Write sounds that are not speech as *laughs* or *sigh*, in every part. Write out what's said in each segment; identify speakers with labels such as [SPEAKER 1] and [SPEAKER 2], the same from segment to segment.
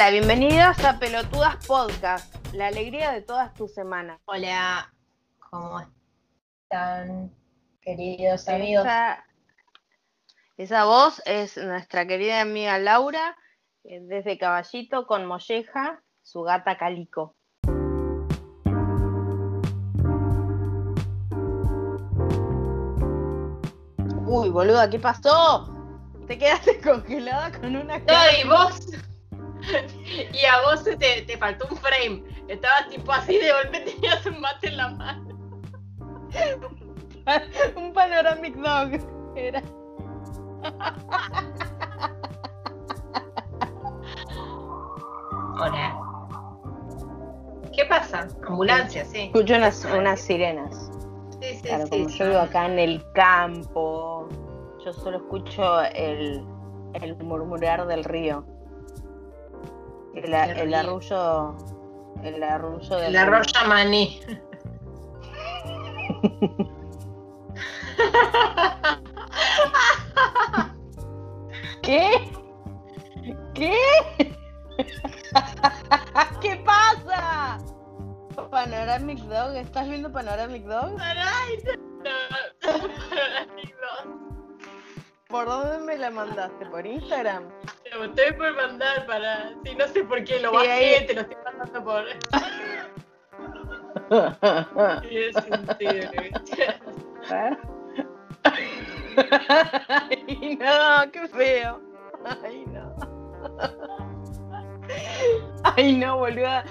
[SPEAKER 1] Hola, bienvenidos a Pelotudas Podcast, la alegría de todas tus semanas.
[SPEAKER 2] Hola, ¿cómo están, queridos amigos?
[SPEAKER 1] Esa, voz es nuestra querida amiga Laura, eh, desde Caballito con Molleja, su gata Calico. Uy, boluda, ¿qué pasó? Te quedaste *laughs* congelada con una
[SPEAKER 2] No,
[SPEAKER 1] cara.
[SPEAKER 2] y vos. *laughs* y a vos te, te faltó un frame. Estabas tipo así de golpe tenías un mate en la mano. *laughs*
[SPEAKER 1] un panoramic dog. Era.
[SPEAKER 2] Hola. ¿Qué pasa? Ambulancia, sí.
[SPEAKER 1] Escucho unas, unas sirenas.
[SPEAKER 2] Sí, sí,
[SPEAKER 1] Claro,
[SPEAKER 2] sí.
[SPEAKER 1] como yo vivo acá en el campo, yo solo escucho el, el murmurar del río. El,
[SPEAKER 2] El
[SPEAKER 1] el arrullo. El arrullo
[SPEAKER 2] La
[SPEAKER 1] río.
[SPEAKER 2] roya maní.
[SPEAKER 1] ¿Qué? ¿Qué? *laughs* ¿Qué pasa? Panoramic Dog, ¿estás viendo Panoramic Dog? ¿Por dónde me la mandaste? ¿Por Instagram?
[SPEAKER 2] Te lo estoy por mandar para. Sí, no sé por qué lo
[SPEAKER 1] Sí,
[SPEAKER 2] bajé,
[SPEAKER 1] ahí-
[SPEAKER 2] te lo estoy mandando por. Tiene sentido, ¿viste?
[SPEAKER 1] Ay, no, qué feo. Ay, no. Ay, no, boluda.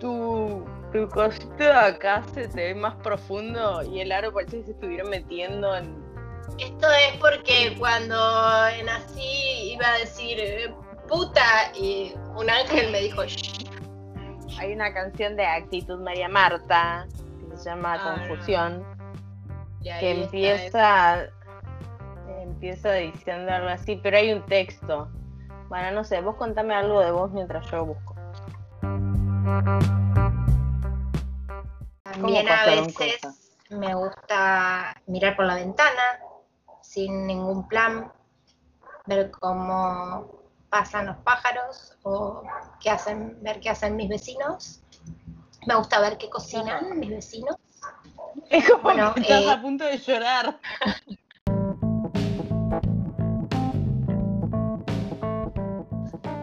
[SPEAKER 1] Tu, tu cosito de acá se te ve más profundo y el aro parece que se estuviera metiendo en.
[SPEAKER 2] Esto es porque cuando nací iba a decir eh, puta y un ángel me dijo "Shh".
[SPEAKER 1] Hay una canción de Actitud María Marta que se llama
[SPEAKER 2] Ah,
[SPEAKER 1] Confusión. Que empieza empieza diciendo algo así, pero hay un texto. Bueno, no sé, vos contame algo de vos mientras yo busco.
[SPEAKER 2] También
[SPEAKER 1] ¿Cómo
[SPEAKER 2] a veces
[SPEAKER 1] cosas?
[SPEAKER 2] me gusta mirar por la ventana sin ningún plan, ver cómo pasan los pájaros o qué hacen, ver qué hacen mis vecinos. Me gusta ver qué cocinan mis vecinos.
[SPEAKER 1] Es como
[SPEAKER 2] Bueno,
[SPEAKER 1] que estás
[SPEAKER 2] eh,
[SPEAKER 1] a punto de llorar.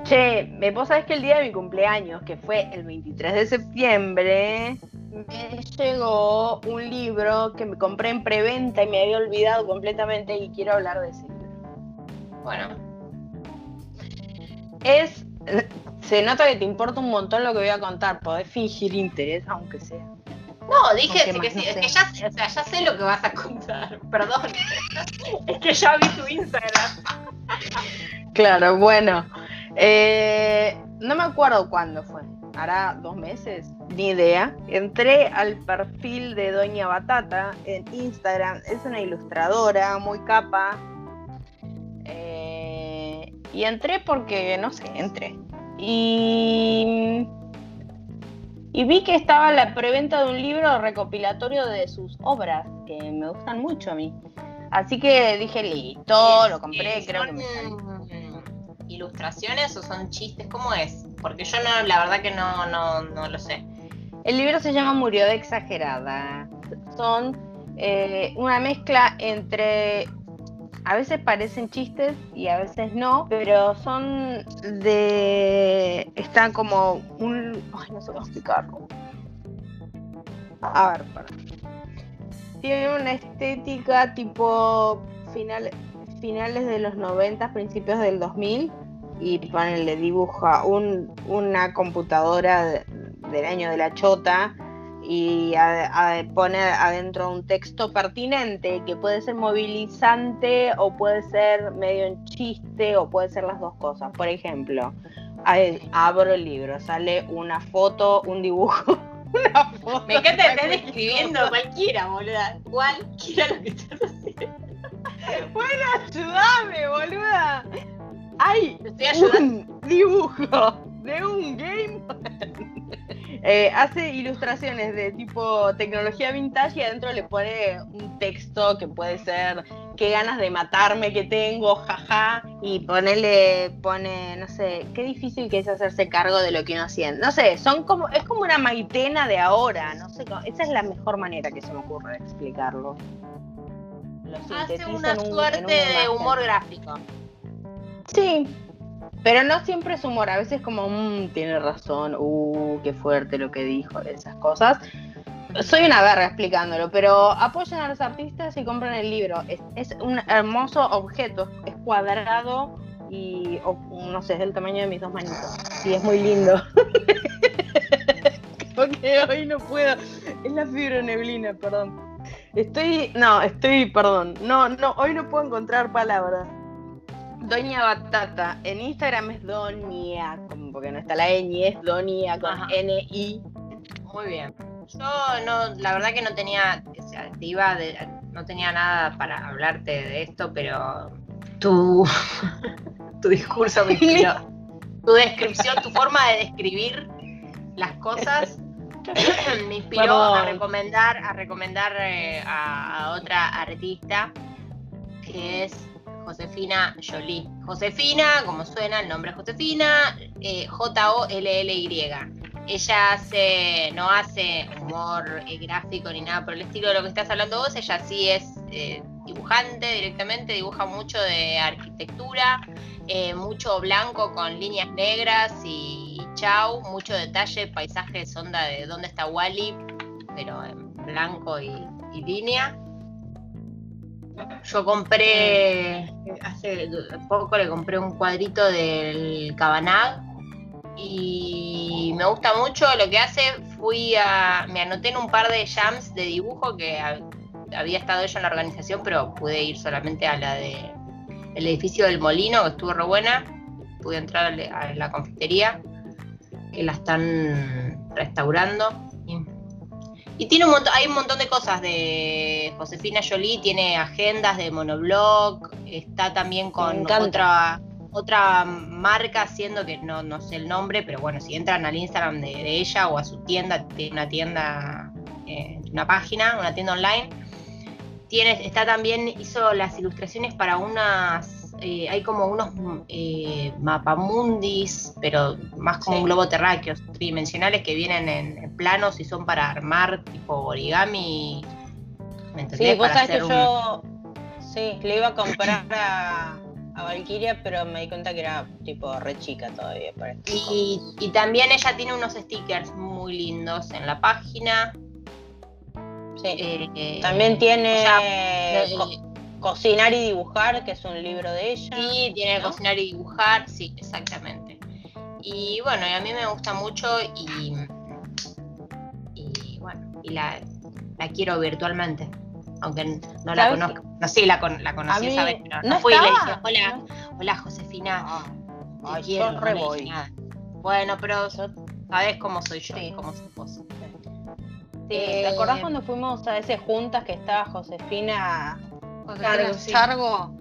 [SPEAKER 1] Che, me- vos sabés que el día de mi cumpleaños, que fue el 23 de septiembre, me llegó un libro que me compré en preventa y me había olvidado completamente y quiero hablar de ese libro.
[SPEAKER 2] Bueno,
[SPEAKER 1] Es. Se nota que te importa un montón lo que voy a contar. Podés fingir interés, aunque sea.
[SPEAKER 2] no, dije sí, que
[SPEAKER 1] no
[SPEAKER 2] sí, es
[SPEAKER 1] sé.
[SPEAKER 2] que ya, sé- o sea, ya sé lo que vas a contar, *laughs* perdón. es que ya vi tu Instagram.
[SPEAKER 1] Claro, bueno. eh, no me acuerdo cuándo fue. Hará dos meses, ni idea. Entré al perfil de Doña Batata en Instagram. Es una ilustradora muy capa. Eh, y entré porque, no sé, entré. Y, y vi que estaba la preventa de un libro recopilatorio de sus obras, que me gustan mucho a mí. Así que dije, listo, lo compré,
[SPEAKER 2] Eh,
[SPEAKER 1] creo que
[SPEAKER 2] ¿son,
[SPEAKER 1] me salió.
[SPEAKER 2] mm, ilustraciones o son chistes? ¿Cómo es? Porque yo no, la verdad que no, no, no lo sé.
[SPEAKER 1] El libro se llama Murió de Exagerada. Son eh, una mezcla entre. A veces parecen chistes y a veces no, pero son de. Están como un. Ay, no sé cómo explicarlo. A ver, para. Tiene una estética tipo final, finales de los 90, principios del 2000 y le dibuja un, una computadora de- del año de la chota y a- a- pone adentro un texto pertinente que puede ser movilizante o puede ser medio en chiste o puede ser las dos cosas. Por ejemplo, ahí abro el libro, sale una foto, un dibujo. *laughs* Una foto
[SPEAKER 2] Me encanta estar
[SPEAKER 1] cualquier
[SPEAKER 2] escribiendo
[SPEAKER 1] cosa.
[SPEAKER 2] cualquiera, boluda. Cualquiera lo que estás haciendo. *laughs*
[SPEAKER 1] Bueno, ayúdame, boluda. Hay un dibujo de un game Eh, hace ilustraciones de tipo tecnología vintage y adentro le pone un texto que puede ser qué ganas de matarme que tengo, jaja, y ponerle, pone, no sé, qué difícil que es hacerse cargo de lo que uno siente. No sé, son como, es como una maitena de ahora, no sé, esa es la mejor manera que se me ocurre de explicarlo.
[SPEAKER 2] Hace una suerte de humor gráfico.
[SPEAKER 1] Sí, pero no siempre es humor, a veces como, mmm, tiene razón, uh, qué fuerte lo que dijo, esas cosas. Soy una verga explicándolo, pero apoyan a los artistas y compran el libro. Es, un hermoso objeto, es cuadrado y, no sé, es del tamaño de mis dos manitos. Y es muy lindo. *laughs* Porque hoy no puedo. Es la fibroneblina, perdón. Estoy, no, estoy, perdón. No, no, hoy no puedo encontrar palabras. Doña Batata. En Instagram es Donia, como porque no está la ñ, es Donia con N-I.
[SPEAKER 2] Muy bien. Yo no, la verdad que no tenía, o sea, te iba no tenía nada para hablarte de esto, pero tu, *laughs* tu discurso me inspiró. *laughs* tu descripción, tu forma de describir las cosas *coughs* me inspiró a recomendar, a recomendar eh, a, otra artista que es Josefina Jolie. Josefina, como suena el nombre Josefina, eh, J-O-L-L-Y. Ella hace, no hace humor eh, gráfico ni nada por el estilo de lo que estás hablando vos, ella sí es eh, dibujante directamente, dibuja mucho de arquitectura, mucho blanco con líneas negras y chau, mucho detalle, paisajes, onda de dónde está Wally, pero en blanco y línea. Yo compré, hace poco le compré un cuadrito del Cabanag y me gusta mucho lo que hace. Fui a, me anoté en un par de jams de dibujo que había estado ella en la organización, pero pude ir solamente a la de el edificio del Molino, que estuvo re buena. Pude entrar a la confitería, que la están restaurando. Y tiene un montón, hay un montón de cosas de Josefina Jolie, tiene agendas de monoblog, está también con otra, otra marca haciendo que no, no sé el nombre, pero bueno, si entran al Instagram de, ella o a su tienda, tiene una tienda, eh, una página, una tienda online. Tiene, está también, hizo las ilustraciones para unas eh, hay como unos eh, mapamundis, pero más como un globo terráqueo, tridimensionales que vienen en, planos y son para armar tipo origami.
[SPEAKER 1] ¿Me Sí, vos sabés que yo sí, le iba a comprar a, a Valkyria, pero me di cuenta que era tipo re chica todavía. Para
[SPEAKER 2] y, y también ella tiene unos stickers muy lindos en la página.
[SPEAKER 1] Sí. Eh, también tiene. Cocinar y dibujar, que es un libro de ella.
[SPEAKER 2] Sí, tiene Cocinar y dibujar, sí, exactamente. Y bueno, a mí me gusta mucho y, y bueno, y la, quiero virtualmente, aunque no la conozco. No, sí, la, la conocí esa vez, pero no, fui y le dije, hola, hola Josefina, ah,
[SPEAKER 1] te quiero, re voy.
[SPEAKER 2] Bueno, pero sabes cómo soy yo, sí. cómo soy vos.
[SPEAKER 1] ¿Te acordás eh, cuando fuimos a ese juntas que estaba Josefina Cargo,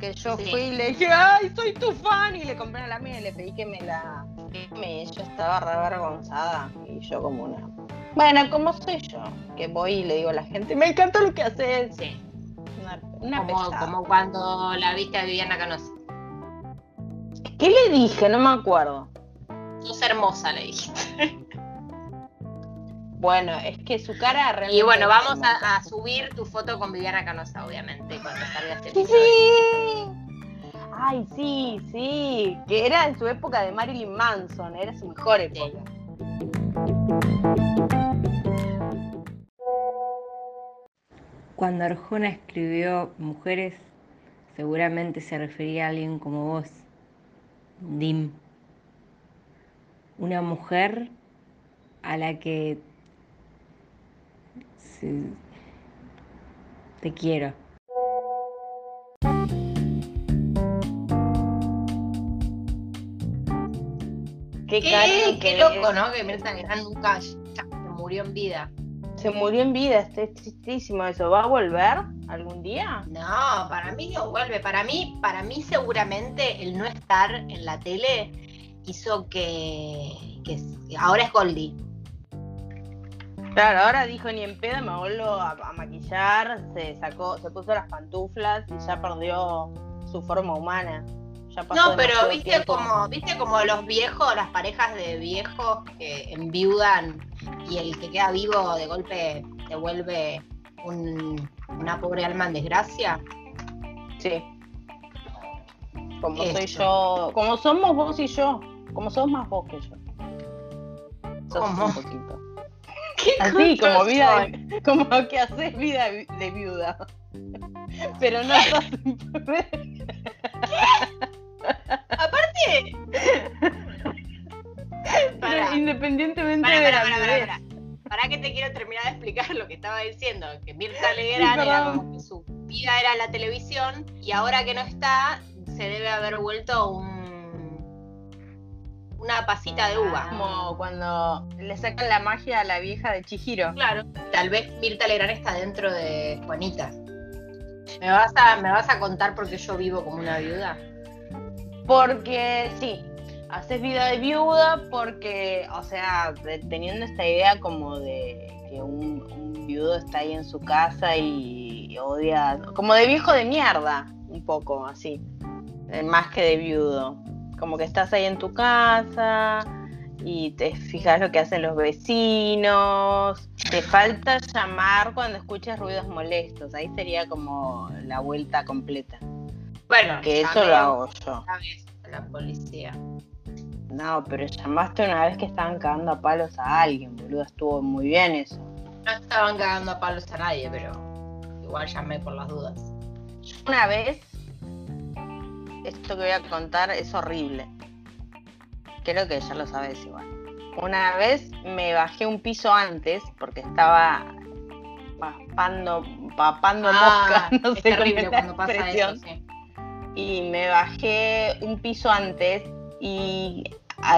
[SPEAKER 1] que yo fui y le dije, ay, soy tu fan, y le compré a la mía y le pedí que me la... Me, yo estaba re avergonzada y yo como una... Bueno, como soy yo, que voy y le digo a la gente, me encanta lo que haces.
[SPEAKER 2] Sí. Una, como, como, cuando la viste a Viviana Canosa.
[SPEAKER 1] ¿Qué le dije? No me acuerdo.
[SPEAKER 2] Sos hermosa, le dijiste.
[SPEAKER 1] Bueno, es que su cara realmente.
[SPEAKER 2] Y bueno, vamos a, subir tu foto con Viviana Canosa, obviamente, cuando salga este
[SPEAKER 1] ¡Sí! Ay, sí, sí. Que era en su época de Marilyn Manson, era su mejor época. Cuando Arjona escribió Mujeres, seguramente se refería a alguien como vos, Dim. Una mujer a la que te quiero.
[SPEAKER 2] Qué, qué, qué loco, ¿no? Que Mirta Legrand nunca se murió en vida.
[SPEAKER 1] Se murió en vida, es tristísimo eso. ¿Va a volver algún día?
[SPEAKER 2] No, para mí no vuelve. Para mí, para mí seguramente el no estar en la tele hizo que, que ahora es Goldie
[SPEAKER 1] Claro, ahora dijo ni en pedo, me vuelvo a, a maquillar, se sacó, se puso las pantuflas y ya perdió su forma humana. Ya pasó
[SPEAKER 2] No, pero viste
[SPEAKER 1] tiempo.
[SPEAKER 2] como, viste como los viejos, las parejas de viejos que enviudan y el que queda vivo de golpe se vuelve un- una pobre alma en desgracia.
[SPEAKER 1] Sí. Como soy yo, como somos vos y yo, como sos más vos que yo. Sos
[SPEAKER 2] ¿Cómo?
[SPEAKER 1] un poquito. Así, como vida de- *laughs* como que haces vida de viuda. *laughs* Pero no sos
[SPEAKER 2] Aparte.
[SPEAKER 1] pero independientemente
[SPEAKER 2] Para,
[SPEAKER 1] de
[SPEAKER 2] para,
[SPEAKER 1] la
[SPEAKER 2] para, para, que te quiero terminar de explicar lo que estaba diciendo, que Mirta *laughs* Legrand
[SPEAKER 1] Sí,
[SPEAKER 2] era como que su vida era la televisión y ahora que no está, se debe haber vuelto un una pasita de uva.
[SPEAKER 1] Como cuando le sacan la magia a la vieja de Chihiro.
[SPEAKER 2] Claro. Tal vez Mirta Legrand está dentro de Juanita. ¿Me vas a, me vas a contar por qué yo vivo como una viuda?
[SPEAKER 1] Porque sí, haces vida de viuda porque, o sea, de- teniendo esta idea como de que un, un viudo está ahí en su casa y odia, como de viejo de mierda, un poco así, eh, más que de viudo. Como que estás ahí en tu casa y te fijas lo que hacen los vecinos. Te falta llamar cuando escuches ruidos molestos. Ahí sería como la vuelta completa.
[SPEAKER 2] Bueno,
[SPEAKER 1] Que eso lo hago yo.
[SPEAKER 2] la policía.
[SPEAKER 1] No, pero llamaste una vez que estaban cagando a palos a alguien, boludo. Estuvo muy bien eso.
[SPEAKER 2] No estaban cagando a palos a nadie, pero igual llamé por las dudas.
[SPEAKER 1] Una vez, esto que voy a contar es horrible. Creo que ya lo sabes igual. Una vez me bajé un piso antes porque estaba papando, papando
[SPEAKER 2] Ah,
[SPEAKER 1] mosca, *laughs* no
[SPEAKER 2] es
[SPEAKER 1] sé
[SPEAKER 2] terrible
[SPEAKER 1] es
[SPEAKER 2] cuando pasa eso, sí.
[SPEAKER 1] y me bajé un piso antes y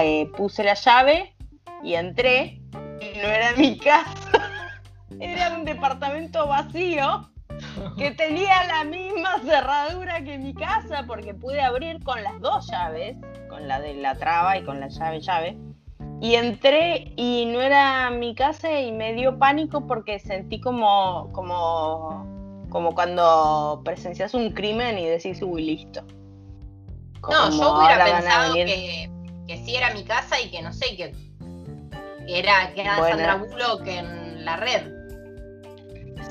[SPEAKER 1] eh, puse la llave y entré y no era mi *laughs* casa, era un departamento vacío que tenía la misma cerradura que mi casa porque pude abrir con las dos llaves, con la de la traba y con la llave llave. Y entré y no era mi casa y me dio pánico porque sentí como, como, como cuando presencias un crimen y decís, uy, listo.
[SPEAKER 2] No, yo hubiera pensado que, que sí era mi casa y que no sé, que, que era, que era
[SPEAKER 1] Bueno.
[SPEAKER 2] Sandra Bullock en la red.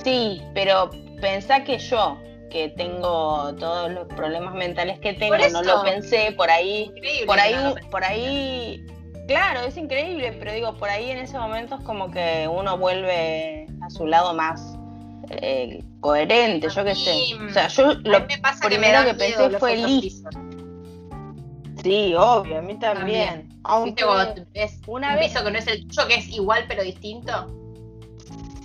[SPEAKER 1] Sí, pero pensá que yo, que tengo todos los problemas mentales que tengo, no lo pensé, por ahí
[SPEAKER 2] Increíble.
[SPEAKER 1] por ahí,
[SPEAKER 2] no
[SPEAKER 1] por ahí, claro, es increíble, pero digo, por ahí en ese momento es como que uno vuelve a su lado más eh, coherente, yo qué sé. O sea, yo lo primero
[SPEAKER 2] me
[SPEAKER 1] que pensé fue
[SPEAKER 2] exorcismos.
[SPEAKER 1] sí, obvio, a mí también.
[SPEAKER 2] ¿Viste
[SPEAKER 1] Aunque
[SPEAKER 2] cuando te ves
[SPEAKER 1] una
[SPEAKER 2] un
[SPEAKER 1] vez-
[SPEAKER 2] piso que no es el tuyo, que es igual pero distinto?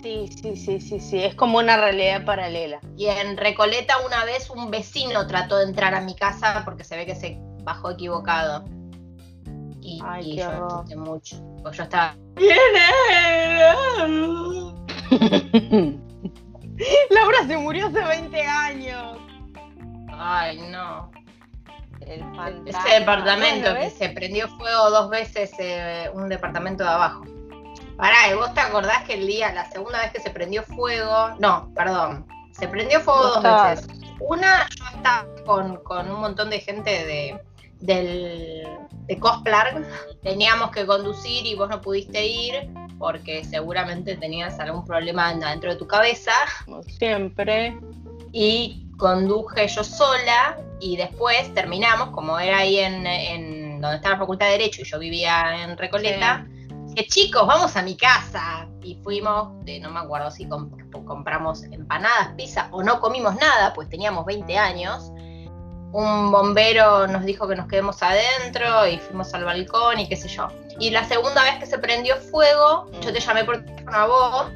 [SPEAKER 1] Sí, sí, sí, sí, sí, es como una realidad paralela.
[SPEAKER 2] Y en Recoleta una vez un vecino trató de entrar a mi casa porque se ve que se bajó equivocado. Y,
[SPEAKER 1] Ay,
[SPEAKER 2] y
[SPEAKER 1] qué
[SPEAKER 2] yo asusté mucho. Porque yo estaba. *laughs*
[SPEAKER 1] Laura se murió hace 20 años.
[SPEAKER 2] Ay, no.
[SPEAKER 1] El.
[SPEAKER 2] Ese departamento que se prendió fuego dos veces, eh, un departamento de abajo. Pará, ¿y vos te acordás que el día, la segunda vez que se prendió fuego, no, perdón, se prendió fuego dos veces. Una, yo estaba con, con un montón de gente de, del, de Cosplar, teníamos que conducir y vos no pudiste ir porque seguramente tenías algún problema dentro de tu cabeza.
[SPEAKER 1] Como siempre.
[SPEAKER 2] y conduje yo sola y después terminamos, como era ahí en, en donde estaba la Facultad de Derecho y yo vivía en Recoleta, que chicos, vamos a mi casa. Y fuimos, de, no me acuerdo si comp- compramos empanadas, pizza o no comimos nada, pues teníamos 20 años. Un bombero nos dijo que nos quedemos adentro y fuimos al balcón y qué sé yo. Y la segunda vez que se prendió fuego, yo te llamé por teléfono a vos,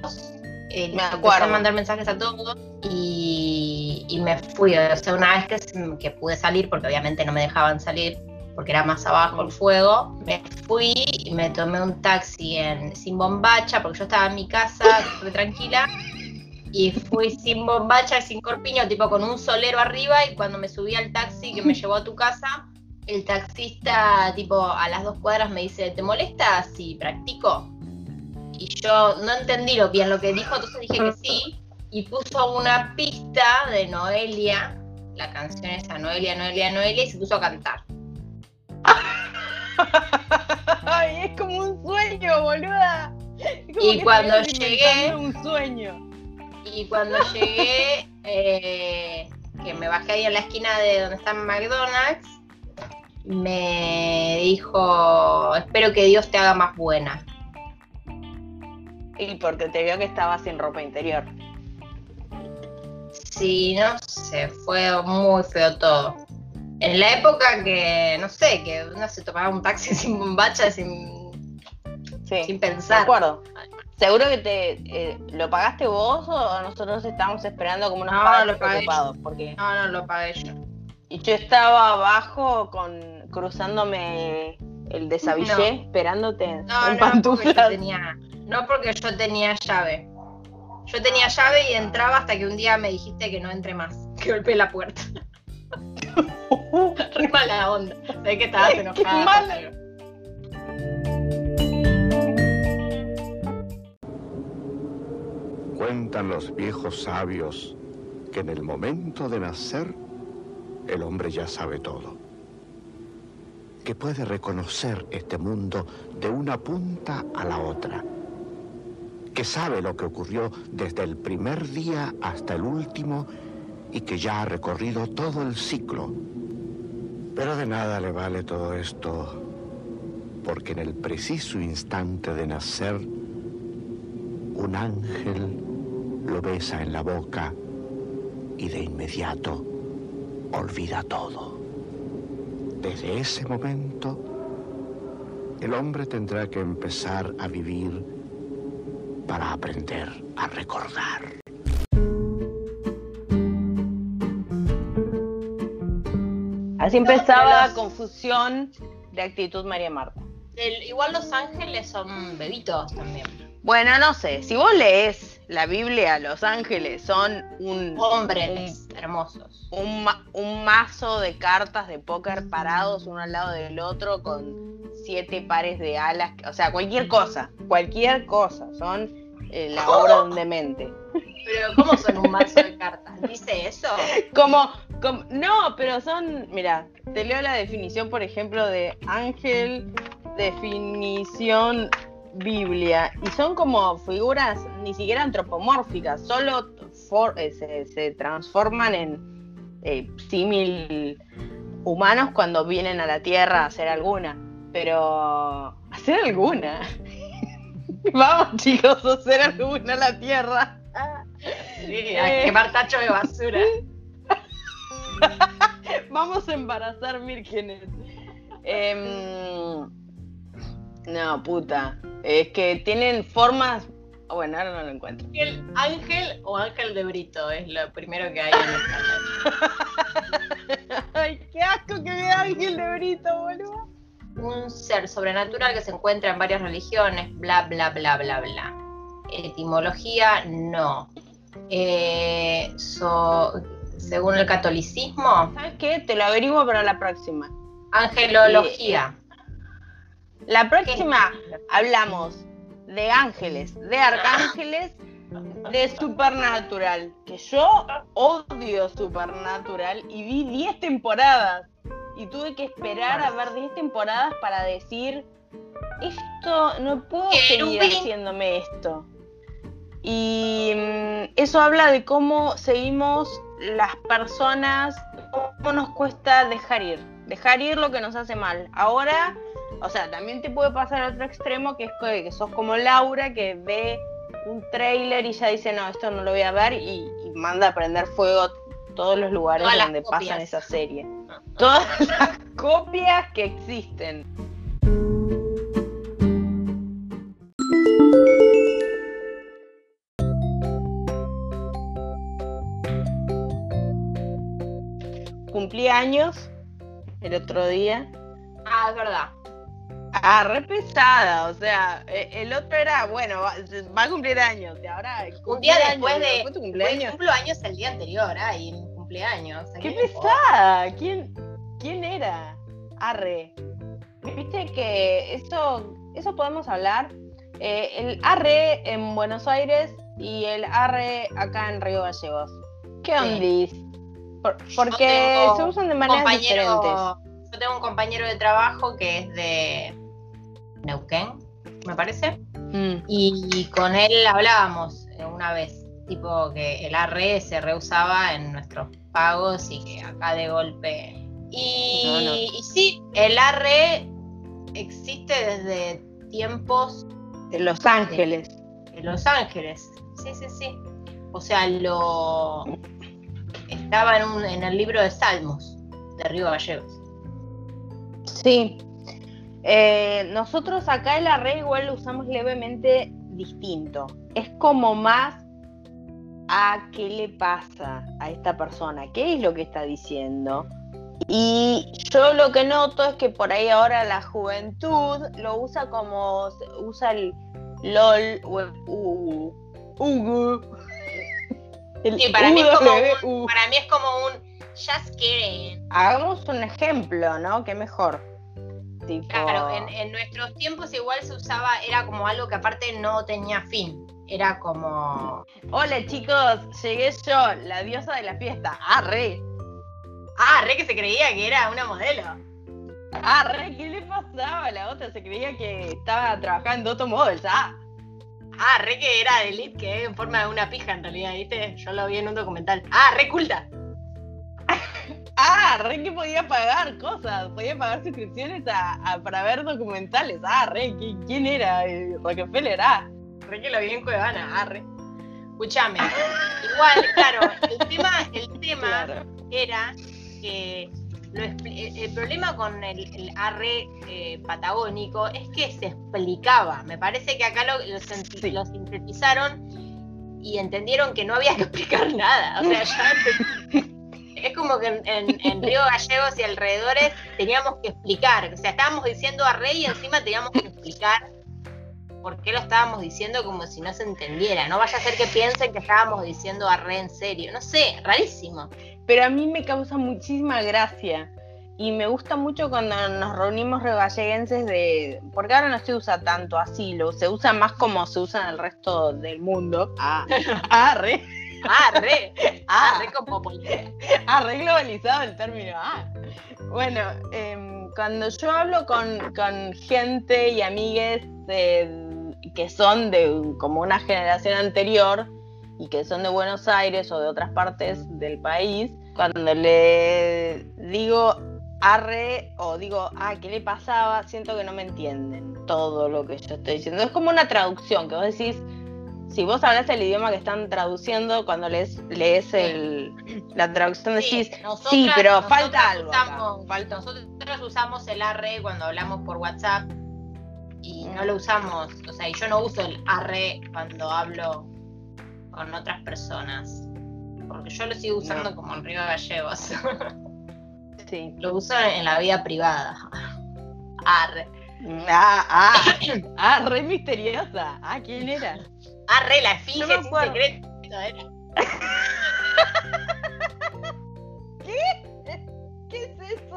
[SPEAKER 2] eh,
[SPEAKER 1] Me
[SPEAKER 2] empecé
[SPEAKER 1] acuerdo.
[SPEAKER 2] a mandar mensajes a todos y, y me fui. O sea, una vez que, que pude salir, porque obviamente no me dejaban salir porque era más abajo el fuego, me fui y me tomé un taxi en, sin bombacha, porque yo estaba en mi casa, re tranquila, y fui sin bombacha sin corpiño, tipo con un solero arriba, y cuando me subí al taxi que me llevó a tu casa, el taxista, tipo, a las dos cuadras me dice, ¿te molesta si practico? Y yo no entendí lo bien lo que dijo, entonces dije que sí. Y puso una pista de Noelia, la canción esa, Noelia, Noelia, Noelia, y se puso a cantar. *laughs*
[SPEAKER 1] Ay, es como un sueño, boluda.
[SPEAKER 2] y cuando llegué.
[SPEAKER 1] Un sueño.
[SPEAKER 2] Y cuando llegué, eh, que me bajé ahí en la esquina de donde está McDonald's, me dijo, espero que Dios te haga más buena.
[SPEAKER 1] Y porque te vio que estaba sin ropa interior.
[SPEAKER 2] Sí, no sé, fue muy feo todo. En la época que, no sé, que uno se tomaba un taxi *laughs* sin bombacha, sin, sin pensar. De
[SPEAKER 1] acuerdo. ¿Seguro que te eh, lo pagaste vos o nosotros estábamos esperando como unos
[SPEAKER 2] no, lo
[SPEAKER 1] preocupados? Porque...
[SPEAKER 2] No, no, lo pagué yo.
[SPEAKER 1] Y yo estaba abajo con cruzándome el desabillé esperándote
[SPEAKER 2] no, en no, Porque yo *laughs* tenía, no porque yo tenía llave. Yo tenía llave y entraba hasta que un día me dijiste que no entre más, *laughs* que golpeé la puerta. Re mala onda. Sé que estabas enojada.
[SPEAKER 3] Cuentan los viejos sabios que en el momento de nacer el hombre ya sabe todo. Que puede reconocer este mundo de una punta a la otra. Que sabe lo que ocurrió desde el primer día hasta el último y que ya ha recorrido todo el ciclo. Pero de nada le vale todo esto, porque en el preciso instante de nacer, un ángel lo besa en la boca y de inmediato olvida todo. Desde ese momento, el hombre tendrá que empezar a vivir para aprender a recordar.
[SPEAKER 1] Así empezaba la confusión de actitud María Marta.
[SPEAKER 2] igual los ángeles son bebitos también.
[SPEAKER 1] Bueno, no sé, si vos lees la Biblia, los ángeles son un...
[SPEAKER 2] Hombres hermosos.
[SPEAKER 1] Un, un, mazo de cartas de póker parados uno al lado del otro con siete pares de alas, o sea, cualquier cosa, cualquier cosa, son eh, la obra de un demente.
[SPEAKER 2] Pero ¿cómo son un mazo de cartas? ¿Dice eso?
[SPEAKER 1] Como, como, no, pero son, mira, te leo la definición, por ejemplo, de ángel, definición Biblia y son como figuras ni siquiera antropomórficas, solo eh, se, transforman en eh, símil humanos cuando vienen a la Tierra a hacer alguna, pero hacer alguna. *laughs* Vamos chicos, a hacer alguna a la Tierra.
[SPEAKER 2] Sí, a eh. quemar tacho de basura. *laughs*
[SPEAKER 1] Vamos a embarazar vírgenes. Em, no, puta. Es que tienen formas. Bueno, ahora no lo encuentro.
[SPEAKER 2] El ángel o ángel de Brito es lo primero que hay en
[SPEAKER 1] el *laughs* Ay, qué asco que vea ángel de Brito, boludo.
[SPEAKER 2] Un ser sobrenatural que se encuentra en varias religiones, bla, bla, bla, bla, bla. Etimología, no. Eh, según el catolicismo.
[SPEAKER 1] ¿Sabes qué? Te lo averiguo para la próxima.
[SPEAKER 2] Angelología.
[SPEAKER 1] La próxima hablamos de ángeles, de arcángeles, de Supernatural. Que yo odio Supernatural y vi 10 temporadas. Y tuve que esperar a ver 10 temporadas para decir, esto, no puedo seguir haciéndome esto. Y mm, eso habla de cómo seguimos las personas, cómo nos cuesta dejar ir, dejar ir lo que nos hace mal. Ahora o sea, también te puede pasar al otro extremo, que es que, sos como Laura, que ve un trailer y ya dice, no, esto no lo voy a ver, y, manda a prender fuego todos los lugares donde pasan esa serie. Todas *laughs* las copias que existen. Cumplí años el otro día.
[SPEAKER 2] Ah, es verdad.
[SPEAKER 1] Ah, re pesada, o sea, e, el otro era, bueno, va, a cumplir años, y ahora...
[SPEAKER 2] Un día después de... tu cumpleaños? Cumplo años el día anterior, ay, mi cumpleaños.
[SPEAKER 1] ¡Qué pesada! ¿Quién, ¿Quién era? Arre. Viste que eso, eso podemos hablar Eh, el arre en Buenos Aires y el arre acá en Río Gallegos. ¿Qué ondis? Por- porque se usan de maneras diferentes.
[SPEAKER 2] Yo tengo un compañero de trabajo que es de Neuquén, me parece.
[SPEAKER 1] Mm.
[SPEAKER 2] Y con él hablábamos una vez, tipo que el arre se reusaba en nuestros pagos y que acá de golpe. Y,
[SPEAKER 1] No, no.
[SPEAKER 2] y sí, el arre existe desde tiempos
[SPEAKER 1] De Los Ángeles.
[SPEAKER 2] de Los Ángeles. Sí, sí, sí. O sea, lo estaba en, un- en el libro de Salmos de Río Gallegos.
[SPEAKER 1] Sí. Eh, nosotros acá el arre igual lo usamos levemente distinto. Es como más a qué le pasa a esta persona, qué es lo que está diciendo. Y yo lo que noto es que por ahí ahora la juventud lo usa como usa el LOL o el. Ugu.
[SPEAKER 2] Sí, para mí es como
[SPEAKER 1] UW.
[SPEAKER 2] Para mí es como un just kidding.
[SPEAKER 1] Hagamos un ejemplo, ¿no? Qué mejor. Tipo...
[SPEAKER 2] Claro, en, en nuestros tiempos igual se usaba, era como algo que aparte no tenía fin. Era como.
[SPEAKER 1] Hola chicos, llegué yo, la diosa de la fiesta. Arre,
[SPEAKER 2] Ah, re que se creía que era una modelo.
[SPEAKER 1] arre, ¿qué le pasaba? La otra se creía que estaba trabajando en Otto Models. Ah,
[SPEAKER 2] Ah, re que era de elite, que en forma de una pija en realidad, ¿viste? Yo lo vi en un documental. Ah, re culta.
[SPEAKER 1] Ah, re que podía pagar cosas, podía pagar suscripciones a, a- para ver documentales. Ah, re, ¿qui- ¿quién era? Eh, Rockefeller, ah.
[SPEAKER 2] Re que lo vi en Cuevana, arre. Escuchame. *laughs* Igual, claro, el tema, el tema
[SPEAKER 1] Claro.
[SPEAKER 2] era que lo el, problema con el, el arre eh, patagónico es que se explicaba. Me parece que acá lo, lo senti-
[SPEAKER 1] Sí.
[SPEAKER 2] lo sintetizaron y entendieron que no había que explicar nada. O sea, ya *laughs* *laughs* es como que en, en- en Río Gallegos y alrededores teníamos que explicar. O sea, estábamos diciendo arre y encima teníamos que explicar por qué lo estábamos diciendo como si no se entendiera. No vaya a ser que piensen que estábamos diciendo arre en serio. No sé, rarísimo.
[SPEAKER 1] Pero a mí me causa muchísima gracia. Y me gusta mucho cuando nos reunimos regalleguenses de. Porque ahora no se usa tanto así, lo, se usa más como se usa en el resto del mundo. Ah, *laughs* arre, *laughs*
[SPEAKER 2] Ah, re, ah, re
[SPEAKER 1] ah, re globalizado el término. Ah. Bueno, em, cuando yo hablo con, con gente y amigues que son de como una generación anterior y que son de Buenos Aires o de otras partes del país, cuando le digo arre o digo, ah, ¿qué le pasaba? Siento que no me entienden todo lo que yo estoy diciendo. Es como una traducción, que vos decís, si vos hablas el idioma que están traduciendo, cuando lees, lees el, la traducción decís,
[SPEAKER 2] nosotras-
[SPEAKER 1] sí, pero falta algo
[SPEAKER 2] usamos-
[SPEAKER 1] falta-
[SPEAKER 2] Nosotros usamos el arre cuando hablamos por WhatsApp y
[SPEAKER 1] Mm.
[SPEAKER 2] no lo usamos, o sea, y yo no uso el arre cuando hablo con otras personas. Porque yo lo sigo usando
[SPEAKER 1] No.
[SPEAKER 2] como en Río Gallegos. *laughs*
[SPEAKER 1] sí.
[SPEAKER 2] lo uso en la vida privada. Arre.
[SPEAKER 1] Ah, ah, *coughs* ah, re misteriosa. Ah, ¿quién era?
[SPEAKER 2] Arre, la
[SPEAKER 1] Yo
[SPEAKER 2] esfinge
[SPEAKER 1] me
[SPEAKER 2] sin
[SPEAKER 1] acuerdo.
[SPEAKER 2] secreto. *laughs* era.
[SPEAKER 1] ¿Qué es eso?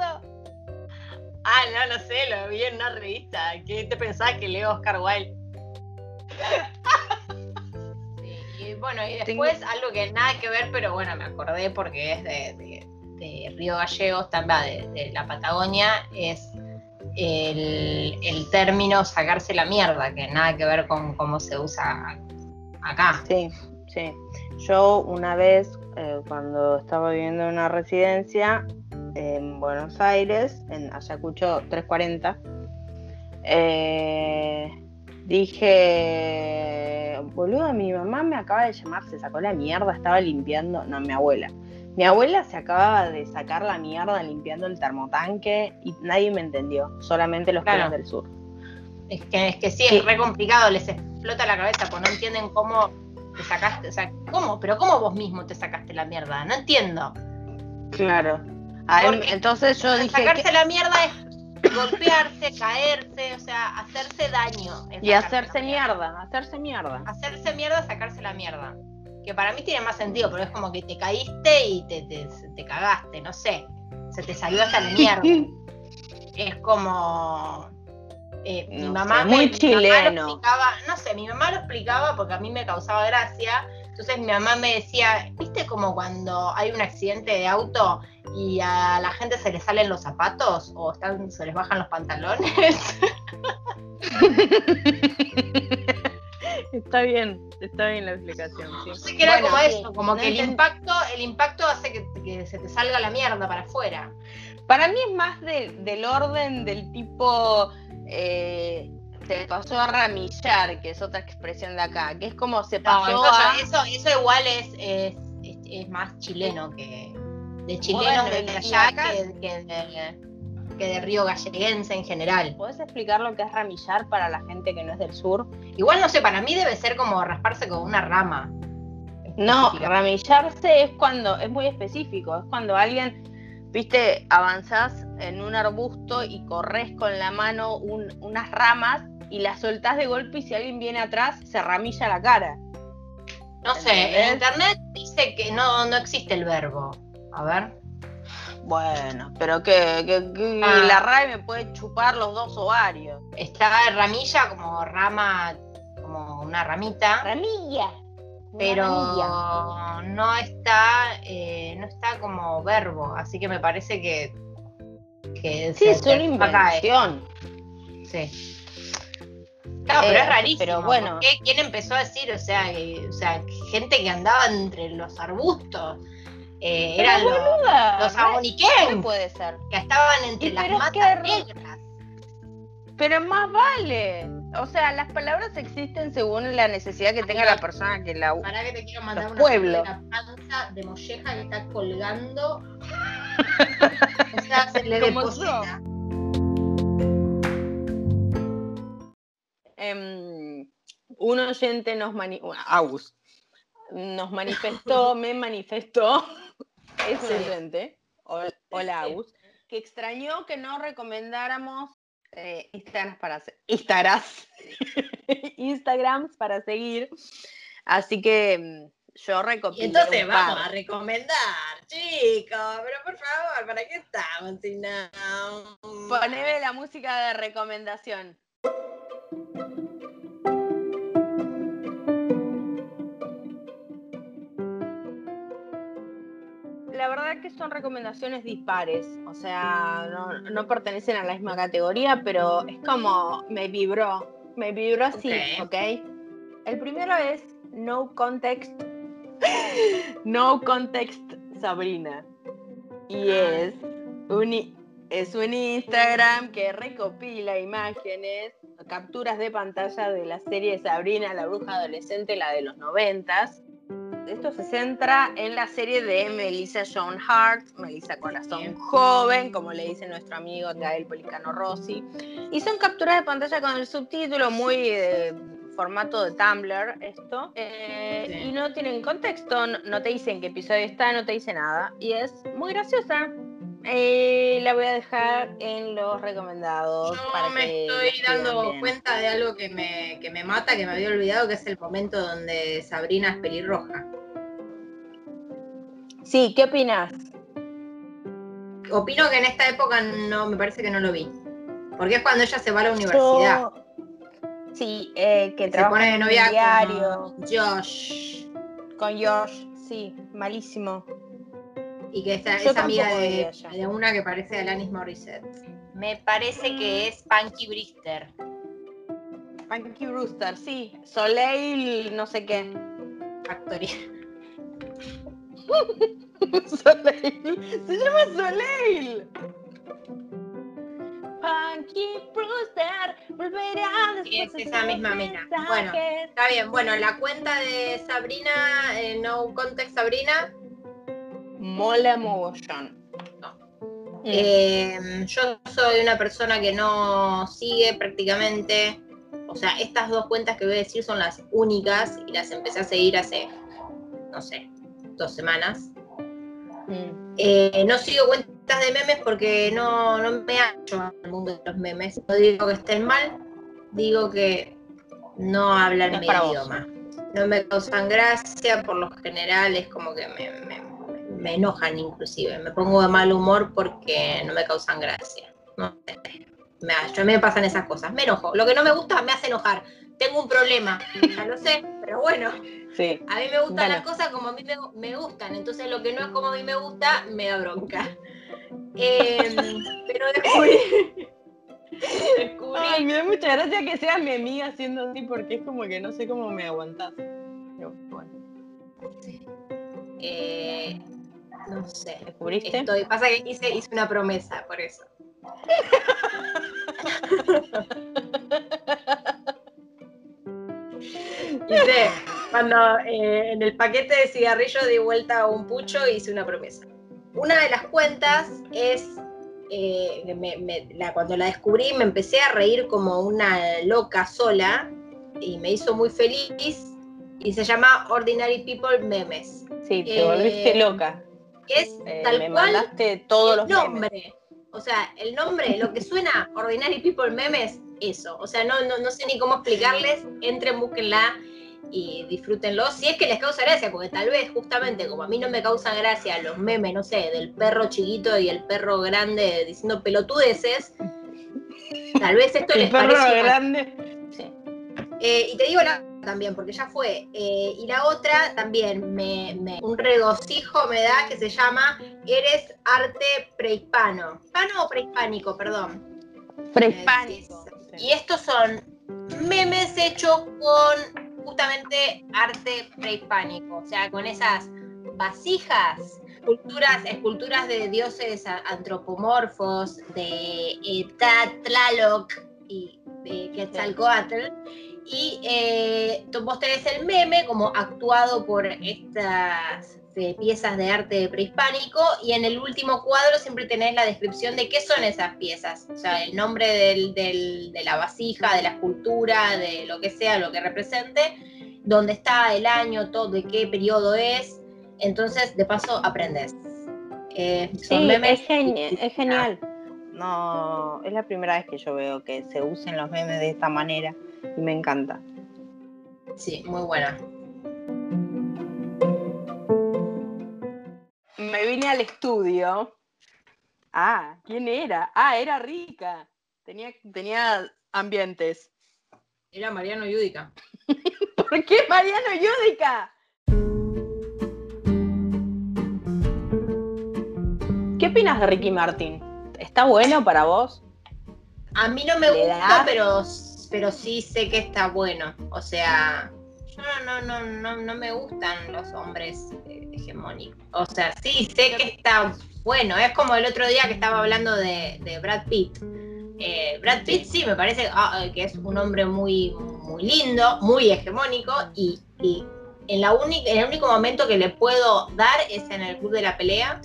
[SPEAKER 2] Ah, no lo sé, lo vi en una revista. ¿Qué te pensabas que leo Oscar Wilde? *laughs* Sí, y bueno, y después algo que nada que ver, pero bueno, me acordé porque es de, de- de Río Gallegos, también de, de la Patagonia, es el, el término sacarse la mierda, que nada que ver con cómo se usa acá.
[SPEAKER 1] Sí, sí. Yo una vez, eh, cuando estaba viviendo en una residencia en Buenos Aires, en Ayacucho 340, eh, dije, boludo, mi mamá me acaba de llamar, se sacó la mierda, estaba limpiando, no, mi abuela. Mi abuela se acababa de sacar la mierda limpiando el termotanque y nadie me entendió, solamente los
[SPEAKER 2] Claro.
[SPEAKER 1] del sur.
[SPEAKER 2] Es que, es que sí,
[SPEAKER 1] Sí.
[SPEAKER 2] es re complicado, les explota la cabeza, porque no entienden cómo te sacaste, o sea, ¿cómo? Pero ¿cómo vos mismo te sacaste la mierda? No entiendo.
[SPEAKER 1] Claro. Ah, entonces yo dije,
[SPEAKER 2] sacarse
[SPEAKER 1] ¿qué-
[SPEAKER 2] la mierda es golpearse, caerse, o sea, hacerse daño.
[SPEAKER 1] y hacerse
[SPEAKER 2] la
[SPEAKER 1] mierda, hacerse mierda.
[SPEAKER 2] Hacerse mierda, sacarse la mierda. Que para mí tiene más sentido, pero es como que te caíste y te, te, te cagaste, no sé. Se te salió hasta la mierda. *laughs* es como. Eh, mi mamá
[SPEAKER 1] sé,
[SPEAKER 2] me-
[SPEAKER 1] muy
[SPEAKER 2] mi mamá lo
[SPEAKER 1] chileno.
[SPEAKER 2] explicaba, no sé, mi mamá lo explicaba porque a mí me causaba gracia. Entonces mi mamá me decía, ¿viste como cuando hay un accidente de auto y a la gente se les salen los zapatos o están, se les bajan los pantalones? *laughs*
[SPEAKER 1] Está bien, está bien la explicación. sí.
[SPEAKER 2] Pensé que era
[SPEAKER 1] Bueno,
[SPEAKER 2] como
[SPEAKER 1] sí,
[SPEAKER 2] eso, como
[SPEAKER 1] no
[SPEAKER 2] que el impacto, el impacto hace que, que se te salga la mierda para afuera.
[SPEAKER 1] Para mí es más de- del orden del tipo. Eh, te pasó a ramillar, que es otra expresión de acá, que es como se
[SPEAKER 2] No,
[SPEAKER 1] pasó
[SPEAKER 2] eso,
[SPEAKER 1] a.
[SPEAKER 2] eso, eso igual es, es, es- es más chileno que de chilenos
[SPEAKER 1] Bueno,
[SPEAKER 2] de allá
[SPEAKER 1] acá-
[SPEAKER 2] que, que de, que de Río Galleguense en general.
[SPEAKER 1] ¿Podés explicar lo que es ramillar para la gente que no es del sur?
[SPEAKER 2] Igual no sé, para mí debe ser como rasparse con una rama.
[SPEAKER 1] No, ramillarse es cuando, es muy específico, es cuando alguien, viste, avanzás en un arbusto y corres con la mano un- unas ramas y las soltás de golpe y si alguien viene atrás se ramilla la cara.
[SPEAKER 2] No sé, en internet dice que no, no existe el verbo. A ver.
[SPEAKER 1] Bueno, pero que, que- que
[SPEAKER 2] Ah.
[SPEAKER 1] la RAE me puede chupar los dos ovarios.
[SPEAKER 2] Está ramilla como rama, como una ramita.
[SPEAKER 1] Ramilla.
[SPEAKER 2] Pero no está eh, no está como verbo así que me parece que, que
[SPEAKER 1] Sí, es una invención.
[SPEAKER 2] sí Claro, pero
[SPEAKER 1] Eh,
[SPEAKER 2] es rarísimo.
[SPEAKER 1] pero bueno.
[SPEAKER 2] ¿Quién empezó a decir? O sea, eh, o sea, gente que andaba entre los arbustos. eh, eran los,
[SPEAKER 1] boluda,
[SPEAKER 2] los
[SPEAKER 1] re puede ser.
[SPEAKER 2] que estaban entre
[SPEAKER 1] Y
[SPEAKER 2] las matas
[SPEAKER 1] que
[SPEAKER 2] negras.
[SPEAKER 1] Pero más vale. O sea, las palabras existen según la necesidad que tenga la persona que la
[SPEAKER 2] Para que te quiero mandar una de la panza de molleja que está colgando. *laughs* o sea, se le deposita.
[SPEAKER 1] Em, un oyente nos mani Agus, nos manifestó, *laughs* me manifestó, es un oyente, hol- hola. Agus, que extrañó que no recomendáramos eh, Instagrams para Instagrams, *laughs* Instagrams para seguir, así que mm, yo
[SPEAKER 2] Y
[SPEAKER 1] recopilé
[SPEAKER 2] entonces vamos a recomendar, chicos, pero por favor, ¿para qué estamos si no?
[SPEAKER 1] Poneme la música de recomendación. Verdad que son recomendaciones dispares, o sea, no, no pertenecen a la misma categoría, pero es como me vibró, me vibró así,
[SPEAKER 2] Ok.
[SPEAKER 1] El primero es No Context, *laughs* No Context Sabrina. Y
[SPEAKER 2] Ah.
[SPEAKER 1] es un, es un Instagram que recopila imágenes, capturas de pantalla de la serie Sabrina, la bruja adolescente, la de los noventas. Esto se centra en la serie de Melissa Joan Hart, Melissa Corazón. Joven, como le dice nuestro amigo Gael Policano Rossi. Y son capturas de pantalla con el subtítulo muy de formato de Tumblr, esto. eh,
[SPEAKER 2] Sí.
[SPEAKER 1] Y no tienen contexto, no, no te dicen qué episodio está, no te dice nada. Y es muy graciosa. Eh, la voy a dejar en los recomendados.
[SPEAKER 2] Yo
[SPEAKER 1] para
[SPEAKER 2] me
[SPEAKER 1] que
[SPEAKER 2] estoy dando
[SPEAKER 1] bien.
[SPEAKER 2] cuenta de algo que me, que me mata, que me había olvidado, que es el momento donde Sabrina es pelirroja.
[SPEAKER 1] Sí, ¿qué opinas?
[SPEAKER 2] Opino que en esta época no, me parece que no lo vi. Porque es cuando ella se va a la universidad.
[SPEAKER 1] Yo- Sí, eh, que
[SPEAKER 2] se
[SPEAKER 1] trabaja
[SPEAKER 2] pone de novia
[SPEAKER 1] diario
[SPEAKER 2] con Josh.
[SPEAKER 1] con Josh. Sí, malísimo.
[SPEAKER 2] Y que esta- es amiga de, de una que parece Alanis Morissette. Me parece que es Punky Brister.
[SPEAKER 1] Punky Brewster, sí. Soleil, no sé qué.
[SPEAKER 2] Factoría. *laughs*
[SPEAKER 1] Soleil. Se llama Soleil. Punky Brewster volverá
[SPEAKER 2] Sí,
[SPEAKER 1] después
[SPEAKER 2] es
[SPEAKER 1] de
[SPEAKER 2] esa misma mina. Bueno. Está bien, bueno, la cuenta de Sabrina, eh, No Context Sabrina,
[SPEAKER 1] Mola mogollón. Mm.
[SPEAKER 2] Eh, yo soy una persona que no sigue prácticamente, o sea, estas dos cuentas que voy a decir son las únicas y las empecé a seguir hace, no sé, dos semanas.
[SPEAKER 1] Mm.
[SPEAKER 2] Eh, no sigo cuentas de memes porque no, no me hallo en el mundo de los memes. No digo que estén mal, digo que no hablan
[SPEAKER 1] No
[SPEAKER 2] mi
[SPEAKER 1] vos.
[SPEAKER 2] idioma. No me causan gracia, por lo general es como que me, me- me enojan inclusive. Me pongo de mal humor porque no me causan gracia. No sé. Me, a mí me pasan esas cosas, me enojo. Lo que no me gusta me hace enojar. Tengo un problema, ya lo sé, pero bueno.
[SPEAKER 1] Sí.
[SPEAKER 2] A mí me gustan las cosas como a mí me, gustan, entonces lo que no es como a mí me gusta, me da bronca. Em, pero descubrí,
[SPEAKER 1] Ay, me da mucha gracia que seas mi amiga haciendo así porque es como que no sé cómo me aguantas. Pero bueno.
[SPEAKER 2] Eh, no sé.
[SPEAKER 1] ¿Descubriste?
[SPEAKER 2] Estoy, pasa que hice, hice una promesa por eso. *laughs* cuando eh, en el paquete de cigarrillo di vuelta un pucho hice una promesa. Una de las cuentas es eh, cuando la descubrí me empecé a reír como una loca sola y me hizo muy feliz y se llama Ordinary People Memes.
[SPEAKER 1] Sí, te volviste eh, loca.
[SPEAKER 2] Es eh, tal me cual mandaste todos el nombre. O sea, el nombre, lo que suena *laughs* Ordinary People Memes, eso. O sea, no, no, no sé ni cómo explicarles. Entren, búsquenla y disfrútenlo. Si es que les causa gracia, porque tal vez justamente como a mí no me causan gracia los memes, no sé, del perro chiquito y el perro grande diciendo pelotudeces, tal vez esto les
[SPEAKER 1] perro grande.
[SPEAKER 2] Sí. Eh, y te digo la también, porque ya fue. Eh, y la otra también, me, un regocijo me da que se llama Eres arte prehispano. ¿Hispano o prehispánico, perdón?
[SPEAKER 1] Prehispánico.
[SPEAKER 2] Eh, y estos son memes hechos con justamente arte prehispánico, o sea, con esas vasijas, esculturas, esculturas de dioses antropomorfos, de eh, Tlaloc y de Quetzalcoatl. Y eh, vos el meme como actuado por estas eh, piezas de arte prehispánico y en el último cuadro siempre tenés la descripción de qué son esas piezas, o sea, el nombre de la vasija, de la escultura, de lo que sea, lo que represente, dónde está el año, todo, de qué periodo es, entonces de paso aprendes.
[SPEAKER 1] Eh, sí, es, es genial. No, es la primera vez que yo veo que se usen los memes de esta manera y me encanta.
[SPEAKER 2] Sí, muy buena.
[SPEAKER 1] Me vine al estudio. Ah, ¿quién era? Ah, era rica. Tenía, tenía ambientes.
[SPEAKER 2] Era Mariano Yudica. *laughs*
[SPEAKER 1] ¿Por qué Mariano Yudica? ¿Qué opinas de Ricky Martin? ¿Está bueno para vos?
[SPEAKER 2] A mí no me gusta, pero, pero sí sé que está bueno. O sea, no, no, no, no, me gustan los hombres eh, hegemónicos. O sea, sí, sé que está bueno. Es como el otro día que estaba hablando de, Brad Pitt. Eh, Brad Pitt sí, me parece ah, que es un hombre muy, muy lindo, muy hegemónico y, en, la única, el único momento que le puedo dar es en el club de la pelea.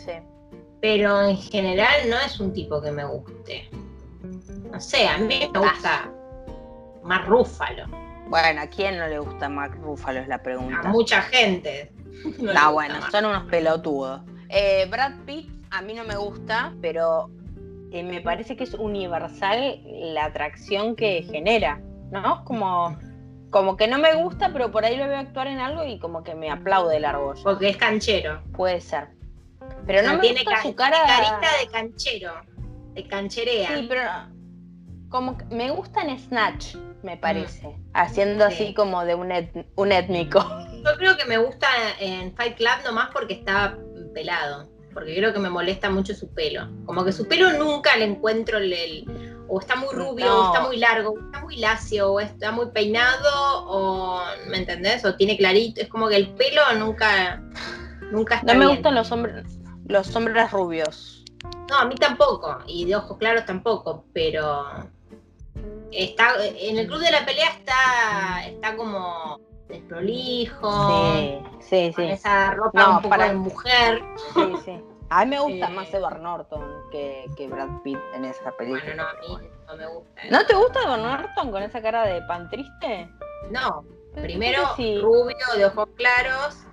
[SPEAKER 2] Pero en general no es un tipo que me guste. No sé, a mí me gusta más rúfalo.
[SPEAKER 1] Bueno, ¿a quién no le gusta Mark Ruffalo? Es la pregunta.
[SPEAKER 2] A mucha gente. *laughs*
[SPEAKER 1] No, bueno, son unos pelotudos. Eh, Brad Pitt a mí no me gusta, pero eh, me parece que es universal la atracción que genera, ¿no? Como, como que no me gusta, pero por ahí lo veo actuar en algo y como que me aplaude el argollo.
[SPEAKER 2] Porque es canchero.
[SPEAKER 1] Puede ser. Pero no, me
[SPEAKER 2] tiene
[SPEAKER 1] gusta su cara.
[SPEAKER 2] carita de canchero, de cancherea.
[SPEAKER 1] Sí, pero como me gusta en Snatch me mm. parece. Haciendo así como de un, un étnico. *laughs*
[SPEAKER 2] Yo creo que me gusta en Fight Club nomás porque está pelado. Porque creo que me molesta mucho su pelo. Como que su pelo nunca le encuentro el. o está muy rubio, o está muy largo, o está muy lacio, o está muy peinado, o. ¿Me entendés? O tiene clarito. Es como que el pelo nunca. Nunca está.
[SPEAKER 1] No me gustan los hombres. Los hombres rubios.
[SPEAKER 2] No, a mí tampoco. Y de ojos claros tampoco. Pero está en el club de la pelea está está como desprolijo
[SPEAKER 1] sí sí
[SPEAKER 2] con esa ropa un poco para... de mujer.
[SPEAKER 1] Sí sí. A mí me gusta eh, más Edward Norton que, que, Brad Pitt en esa película.
[SPEAKER 2] Bueno no a mí no me gusta.
[SPEAKER 1] ¿no te gusta Edward Norton con esa cara de pan triste?
[SPEAKER 2] no primero rubio de ojos claros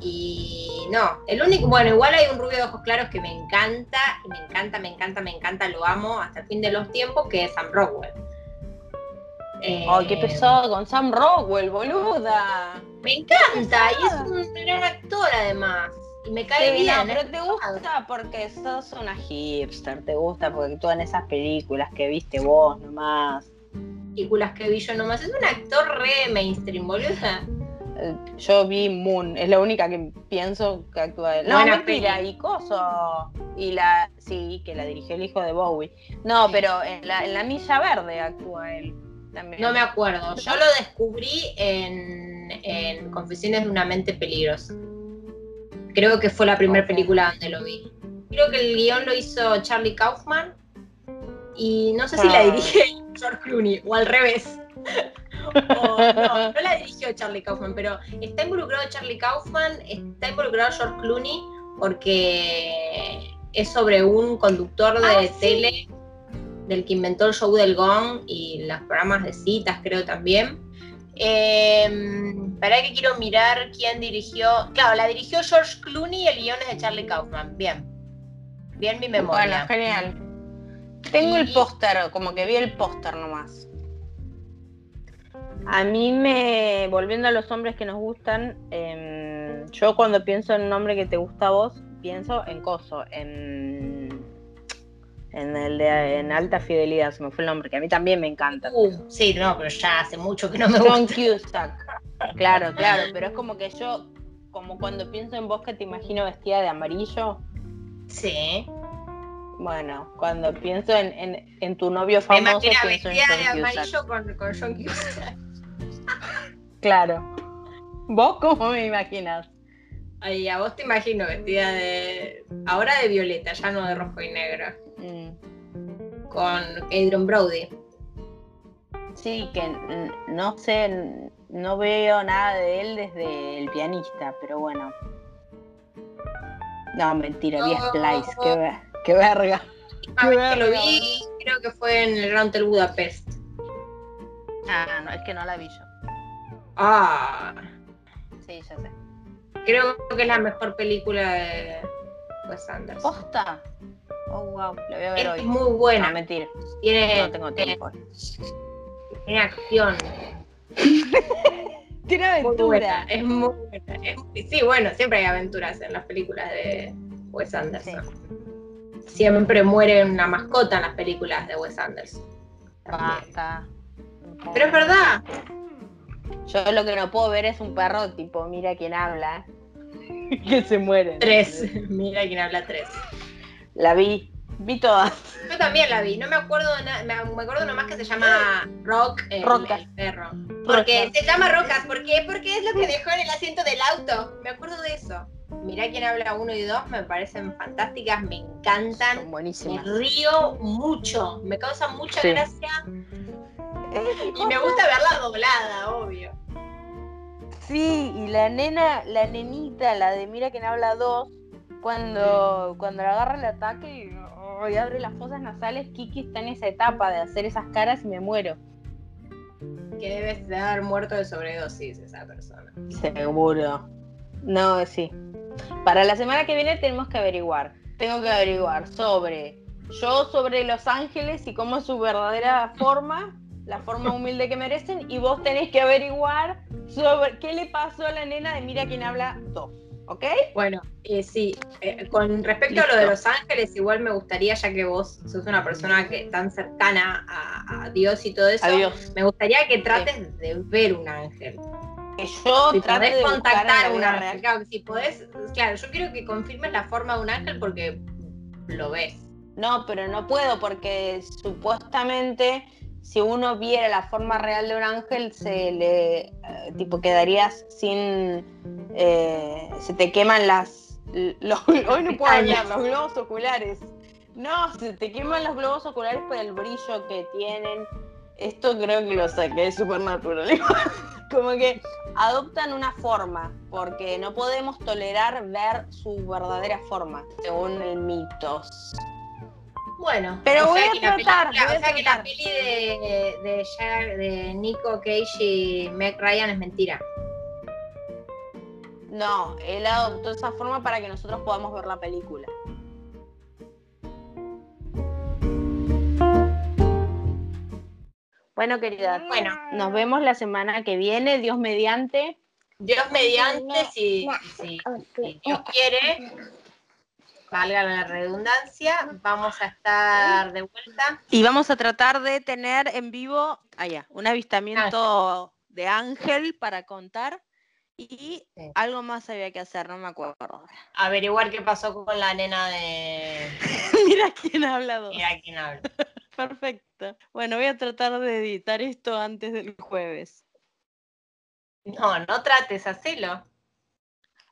[SPEAKER 2] y no, el único, bueno, igual hay un rubio de ojos claros que me encanta, me encanta, me encanta, me encanta, lo amo hasta el fin de los tiempos, que es Sam Rockwell.
[SPEAKER 1] Ay, qué pesado con Sam Rockwell, boluda.
[SPEAKER 2] Me encanta, y es un gran actor además. Y me cae
[SPEAKER 1] Sí, no,
[SPEAKER 2] bien.
[SPEAKER 1] pero
[SPEAKER 2] ¿eh?
[SPEAKER 1] te gusta porque sos una hipster, te gusta porque actúa en esas películas que viste vos nomás.
[SPEAKER 2] películas que vi yo nomás. Es un actor re mainstream, boluda.
[SPEAKER 1] Eh, Yo vi Moon, es la única que pienso que actúa él. No,
[SPEAKER 2] Buena
[SPEAKER 1] mentira,
[SPEAKER 2] peli.
[SPEAKER 1] y Coso. Y la, sí, que la dirigió el hijo de Bowie. No, pero en la, en la Milla Verde actúa él también.
[SPEAKER 2] No me acuerdo. Yo lo descubrí en, en Confesiones de una mente peligrosa. Creo que fue la primera película donde lo vi. Creo que el guion lo hizo Charlie Kaufman. Y no sé si la
[SPEAKER 1] Ah.
[SPEAKER 2] dirige *laughs* George Clooney o al revés. *laughs* O- no, no la dirigió Charlie Kaufman, pero está involucrado Charlie Kaufman, está involucrado George Clooney porque es sobre un conductor de
[SPEAKER 1] Ah, sí.
[SPEAKER 2] Del que inventó el show del Gong y los programas de citas, creo también. Eh, para que quiero mirar quién dirigió. Claro, la dirigió George Clooney y el guion es de Charlie Kaufman. Bien. Bien mi
[SPEAKER 1] Bueno,
[SPEAKER 2] memoria.
[SPEAKER 1] genial. Tengo el póster, como que vi el póster nomás. A mí me, volviendo a los hombres que nos gustan, em, yo cuando pienso en un hombre que te gusta a vos, pienso en Coso, en, en el de en alta fidelidad, se me fue el nombre, que a mí también me encanta.
[SPEAKER 2] Uh, sí, no, pero ya hace mucho que no me
[SPEAKER 1] John
[SPEAKER 2] gusta.
[SPEAKER 1] Cusack. Claro, claro, pero es como que yo, como cuando pienso en vos que te imagino vestida de amarillo,
[SPEAKER 2] Sí.
[SPEAKER 1] bueno, cuando pienso en, en, en tu novio famoso, pienso en
[SPEAKER 2] vestida de
[SPEAKER 1] John Cusack.
[SPEAKER 2] amarillo con, con John Cusack.
[SPEAKER 1] Claro. ¿Vos cómo me imaginas?
[SPEAKER 2] Ay, a vos te imagino vestida de. Ahora de violeta, ya no de rojo y negro.
[SPEAKER 1] Mm,
[SPEAKER 2] Con Adrian Brody.
[SPEAKER 1] Sí, que no sé, no veo nada de él desde el pianista, pero bueno. No, mentira, vi
[SPEAKER 2] Oh.
[SPEAKER 1] Splice, qué, ve- qué verga. Qué
[SPEAKER 2] ver que lo
[SPEAKER 1] verga,
[SPEAKER 2] vi, creo que fue en el Grand Hotel Budapest.
[SPEAKER 1] Ah, no, es que no la vi yo.
[SPEAKER 2] Ah,
[SPEAKER 1] Sí, ya sé.
[SPEAKER 2] creo que es la mejor película de Wes Anderson.
[SPEAKER 1] ¿Posta? Oh, wow, la voy a ver
[SPEAKER 2] es
[SPEAKER 1] hoy.
[SPEAKER 2] muy
[SPEAKER 1] No,
[SPEAKER 2] buena.
[SPEAKER 1] mentira,
[SPEAKER 2] Tiene,
[SPEAKER 1] no tengo tiempo.
[SPEAKER 2] tiene acción. *laughs*
[SPEAKER 1] Tiene
[SPEAKER 2] Muy buena. Es muy buena. Es- sí, bueno, siempre hay aventuras en las películas de Wes Anderson. Siempre muere una mascota en las películas de Wes Anderson.
[SPEAKER 1] Basta.
[SPEAKER 2] Pero es verdad.
[SPEAKER 1] Yo lo que no puedo ver es un perro tipo, mira quién habla. *laughs* que se muere.
[SPEAKER 2] Tres. Mira quién habla tres.
[SPEAKER 1] La vi, vi todas.
[SPEAKER 2] Yo también la vi, no me acuerdo de nada, me acuerdo nomás que se llama Rock el, perro. Porque se llama Rocas, ¿por qué? Porque es lo que dejó en el asiento del auto. Me acuerdo de eso. Mirá quién habla uno y dos, me parecen fantásticas, me encantan.
[SPEAKER 1] Son
[SPEAKER 2] Me
[SPEAKER 1] buenísimas.
[SPEAKER 2] río mucho, me causa mucha
[SPEAKER 1] Sí.
[SPEAKER 2] gracia y me gusta verla doblada, obvio.
[SPEAKER 1] Sí, y la nena, la nenita, la de Mira quién habla dos, cuando, cuando le agarra el ataque y, oh, y abre las fosas nasales, Kiki está en esa etapa de hacer esas caras y me muero.
[SPEAKER 2] Que debes de haber muerto de sobredosis esa persona.
[SPEAKER 1] Seguro. No, sí. Para la semana que viene tenemos que averiguar. Tengo que averiguar sobre yo sobre Los Ángeles y cómo es su verdadera forma, la forma humilde que merecen, y vos tenés que averiguar sobre qué le pasó a la nena de Mira quién habla dos. ¿Ok?
[SPEAKER 2] Bueno, eh, sí, eh, con respecto a lo de. Los Ángeles, igual me gustaría, ya que vos sos una persona que tan cercana a, a Dios y todo eso,
[SPEAKER 1] Adiós.
[SPEAKER 2] me gustaría que trates de ver un ángel.
[SPEAKER 1] Que yo
[SPEAKER 2] Si
[SPEAKER 1] trate
[SPEAKER 2] podés
[SPEAKER 1] de
[SPEAKER 2] contactar a un
[SPEAKER 1] una
[SPEAKER 2] ángel, claro, si podés, claro, yo quiero que confirmes la forma de un ángel porque lo ves.
[SPEAKER 1] No, pero no puedo porque supuestamente si uno viera la forma real de un ángel se le eh, tipo quedarías sin eh, se te queman las los, *laughs* hoy no puedo hablar los globos oculares. No, se te queman los globos oculares por el brillo que tienen. Esto creo que lo saqué de Supernatural. *laughs* Como que adoptan una forma, porque no podemos tolerar ver su verdadera forma, según el mitos.
[SPEAKER 2] Bueno,
[SPEAKER 1] Pero
[SPEAKER 2] o
[SPEAKER 1] voy
[SPEAKER 2] sea
[SPEAKER 1] a
[SPEAKER 2] que la
[SPEAKER 1] tratar,
[SPEAKER 2] película-
[SPEAKER 1] voy a
[SPEAKER 2] o sea que la peli de, de, Jack- de Nico Cage y Meg Ryan es mentira.
[SPEAKER 1] No, él adoptó esa forma para que nosotros podamos ver la película. Bueno, querida,
[SPEAKER 2] Bueno.
[SPEAKER 1] nos vemos la semana que viene, Dios mediante.
[SPEAKER 2] Dios mediante, si, si- si Dios quiere, valga la redundancia, vamos a estar de vuelta.
[SPEAKER 1] Y vamos a tratar de tener en vivo allá un avistamiento de ángel para contar. Y
[SPEAKER 2] Sí.
[SPEAKER 1] algo más había que hacer, no me acuerdo.
[SPEAKER 2] Averiguar qué pasó con la nena de...
[SPEAKER 1] Mira quién ha hablado.
[SPEAKER 2] Mira quién habla. *laughs*
[SPEAKER 1] Perfecto. Bueno, voy a tratar de editar esto antes del jueves.
[SPEAKER 2] No, no trates, hacelo.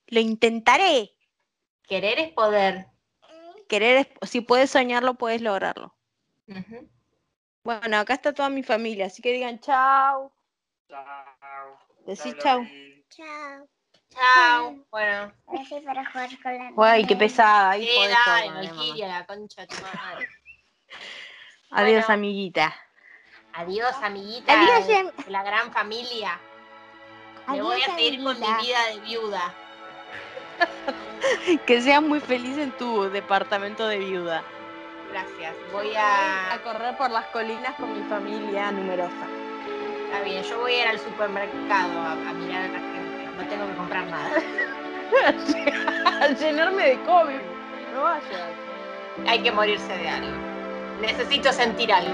[SPEAKER 1] Lo intentaré.
[SPEAKER 2] Querer es poder.
[SPEAKER 1] Querer es, si puedes soñarlo, puedes lograrlo. Bueno, acá está toda mi familia, así que digan chao. Decí chao.
[SPEAKER 4] Chao.
[SPEAKER 2] Chao. Bueno,
[SPEAKER 4] Gracias para jugar con la
[SPEAKER 1] Ay, qué pesada. Ahí
[SPEAKER 2] sí. Valkyria, la concha de tu madre. *laughs*
[SPEAKER 1] Adiós,
[SPEAKER 2] Bueno.
[SPEAKER 1] amiguita.
[SPEAKER 2] Adiós, amiguita
[SPEAKER 4] Adiós,
[SPEAKER 2] de,
[SPEAKER 4] em-
[SPEAKER 2] de la gran familia. Me voy a seguir con mi
[SPEAKER 4] amiguita.
[SPEAKER 2] vida de viuda. *laughs*
[SPEAKER 1] Que seas muy feliz en tu departamento de viuda.
[SPEAKER 2] Gracias. Voy
[SPEAKER 1] A
[SPEAKER 2] a.
[SPEAKER 1] correr por las colinas con mi familia numerosa.
[SPEAKER 2] Está bien, yo voy a ir al supermercado a, a mirar a la gente. No tengo que comprar nada. *laughs*
[SPEAKER 1] A llenarme de COVID. No vayas.
[SPEAKER 2] Hay que morirse de algo. Necesito sentir algo.